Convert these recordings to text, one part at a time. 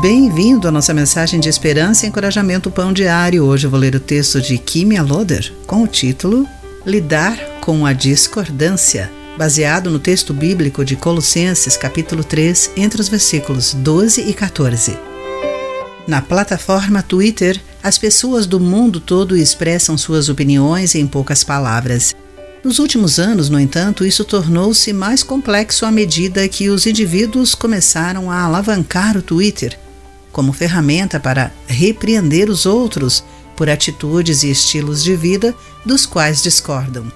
Bem-vindo à nossa mensagem de esperança e encorajamento pão diário. Hoje eu vou ler o texto de Kimia Loder com o título Lidar com a discordância, baseado no texto bíblico de Colossenses, capítulo 3, entre os versículos 12 e 14. Na plataforma Twitter, as pessoas do mundo todo expressam suas opiniões em poucas palavras. Nos últimos anos, no entanto, isso tornou-se mais complexo à medida que os indivíduos começaram a alavancar o Twitter como ferramenta para repreender os outros por atitudes e estilos de vida dos quais discordam.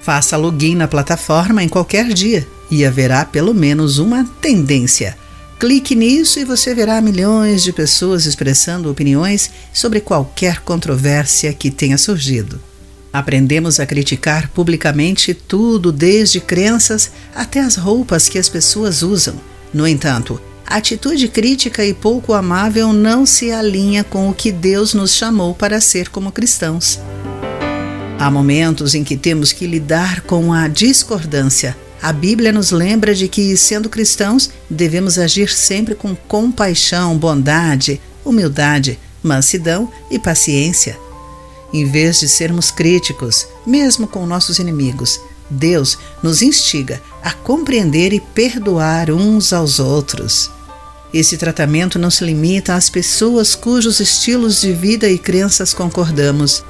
Faça login na plataforma em qualquer dia e haverá pelo menos uma tendência. Clique nisso e você verá milhões de pessoas expressando opiniões sobre qualquer controvérsia que tenha surgido. Aprendemos a criticar publicamente tudo, desde crenças até as roupas que as pessoas usam. No entanto, atitude crítica e pouco amável não se alinha com o que Deus nos chamou para ser como cristãos. Há momentos em que temos que lidar com a discordância. A Bíblia nos lembra de que, sendo cristãos, devemos agir sempre com compaixão, bondade, humildade, mansidão e paciência. Em vez de sermos críticos, mesmo com nossos inimigos, Deus nos instiga a compreender e perdoar uns aos outros. Esse tratamento não se limita às pessoas cujos estilos de vida e crenças concordamos.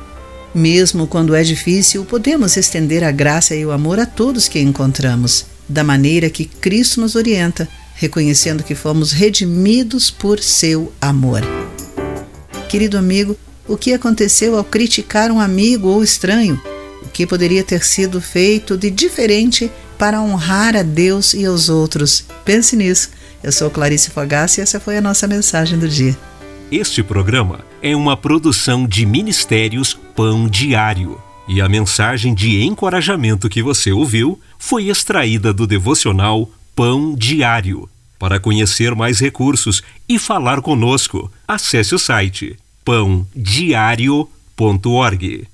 Mesmo quando é difícil, podemos estender a graça e o amor a todos que encontramos, da maneira que Cristo nos orienta, reconhecendo que fomos redimidos por seu amor. Querido amigo, o que aconteceu ao criticar um amigo ou estranho, o que poderia ter sido feito de diferente para honrar a Deus e aos outros. Pense nisso. Eu sou Clarice Fogassi e essa foi a nossa mensagem do dia. Este programa é uma produção de Ministérios Pão Diário. E a mensagem de encorajamento que você ouviu foi extraída do devocional Pão Diário. Para conhecer mais recursos e falar conosco, acesse o site pãodiario.org.